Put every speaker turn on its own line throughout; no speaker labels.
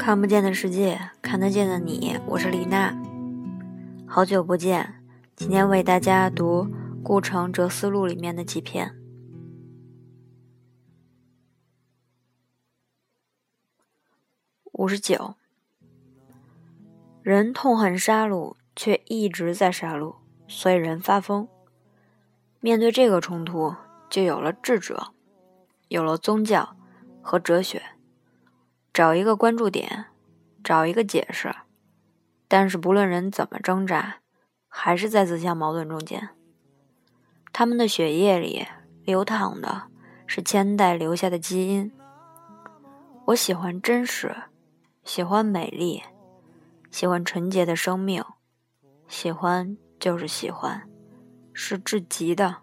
看不见的世界，看得见的你，我是李娜。好久不见，今天为大家读《顾城哲思录》里面的几篇。五十九，人痛恨杀戮，却一直在杀戮，所以人发疯。面对这个冲突，就有了智者，有了宗教和哲学。找一个关注点，找一个解释，但是不论人怎么挣扎，还是在自相矛盾中间。他们的血液里流淌的是千代留下的基因。我喜欢真实，喜欢美丽，喜欢纯洁的生命，喜欢就是喜欢，是至极的。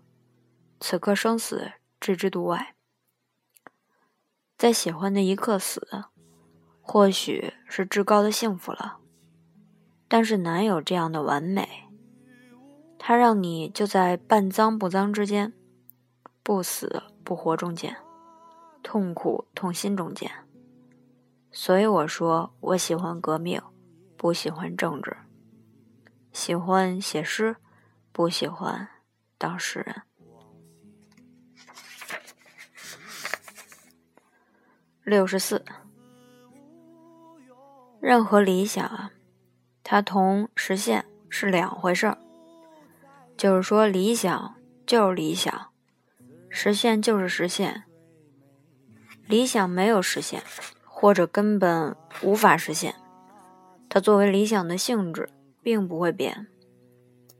此刻生死置之度外，在喜欢的一刻死。或许是至高的幸福了，但是难有这样的完美。它让你就在半脏不脏之间，不死不活中间，痛苦痛心中间。所以我说，我喜欢革命，不喜欢政治；喜欢写诗，不喜欢当诗人。六十四。任何理想啊，它同实现是两回事儿。就是说，理想就是理想，实现就是实现。理想没有实现，或者根本无法实现，它作为理想的性质并不会变。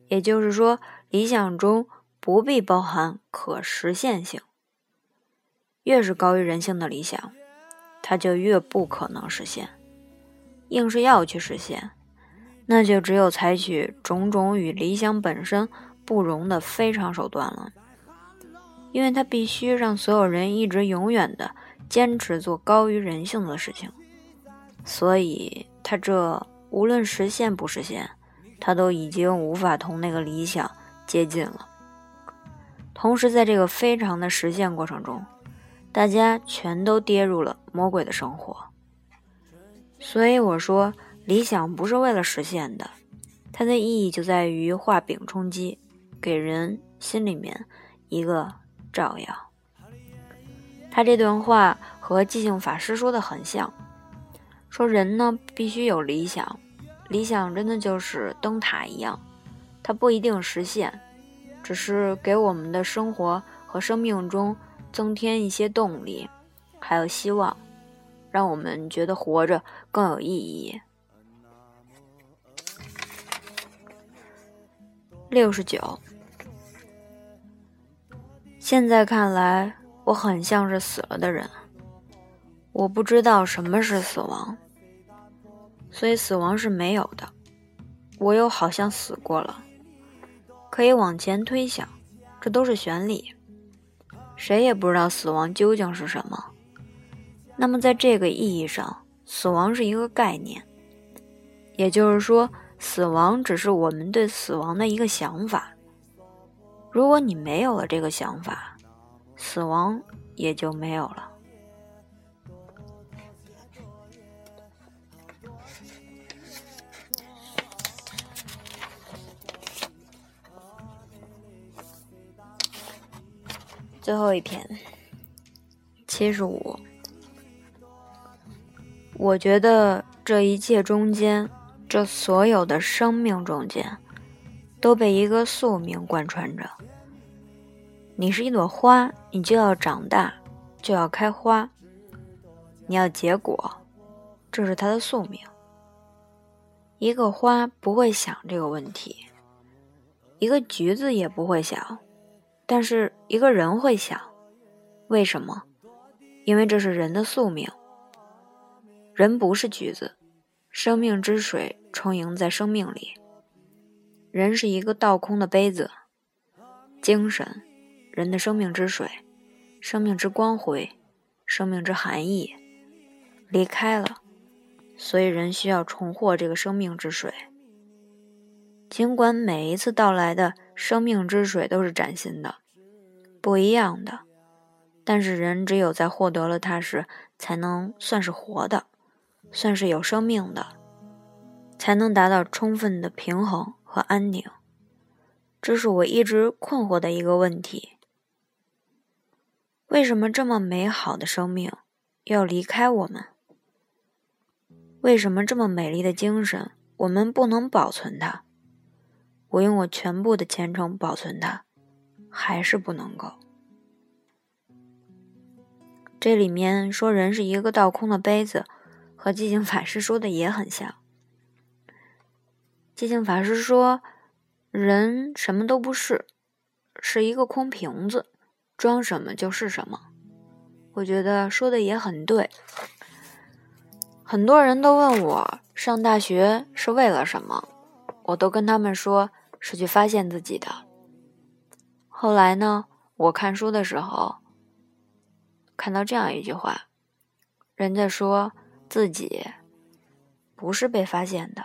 也就是说，理想中不必包含可实现性。越是高于人性的理想，它就越不可能实现。硬是要去实现，那就只有采取种种与理想本身不容的非常手段了，因为他必须让所有人一直永远的坚持做高于人性的事情，所以他这无论实现不实现，他都已经无法同那个理想接近了。同时，在这个非常的实现过程中，大家全都跌入了魔鬼的生活。所以我说，理想不是为了实现的，它的意义就在于画饼充饥，给人心里面一个照耀。他这段话和寂静法师说的很像，说人呢必须有理想，理想真的就是灯塔一样，它不一定实现，只是给我们的生活和生命中增添一些动力，还有希望。让我们觉得活着更有意义。六十九，现在看来，我很像是死了的人。我不知道什么是死亡，所以死亡是没有的。我又好像死过了，可以往前推想，这都是玄理。谁也不知道死亡究竟是什么。那么，在这个意义上，死亡是一个概念，也就是说，死亡只是我们对死亡的一个想法。如果你没有了这个想法，死亡也就没有了。最后一篇，七十五。我觉得这一切中间，这所有的生命中间，都被一个宿命贯穿着。你是一朵花，你就要长大，就要开花，你要结果，这是它的宿命。一个花不会想这个问题，一个橘子也不会想，但是一个人会想，为什么？因为这是人的宿命。人不是橘子，生命之水充盈在生命里。人是一个倒空的杯子，精神，人的生命之水，生命之光辉，生命之含义，离开了，所以人需要重获这个生命之水。尽管每一次到来的生命之水都是崭新的、不一样的，但是人只有在获得了它时，才能算是活的。算是有生命的，才能达到充分的平衡和安宁。这是我一直困惑的一个问题：为什么这么美好的生命要离开我们？为什么这么美丽的精神，我们不能保存它？我用我全部的虔诚保存它，还是不能够。这里面说人是一个倒空的杯子，和寂静法师说的也很像。寂静法师说，人什么都不是，是一个空瓶子，装什么就是什么。我觉得说的也很对。很多人都问我上大学是为了什么，我都跟他们说是去发现自己的。后来呢，我看书的时候看到这样一句话，人家说自己不是被发现的，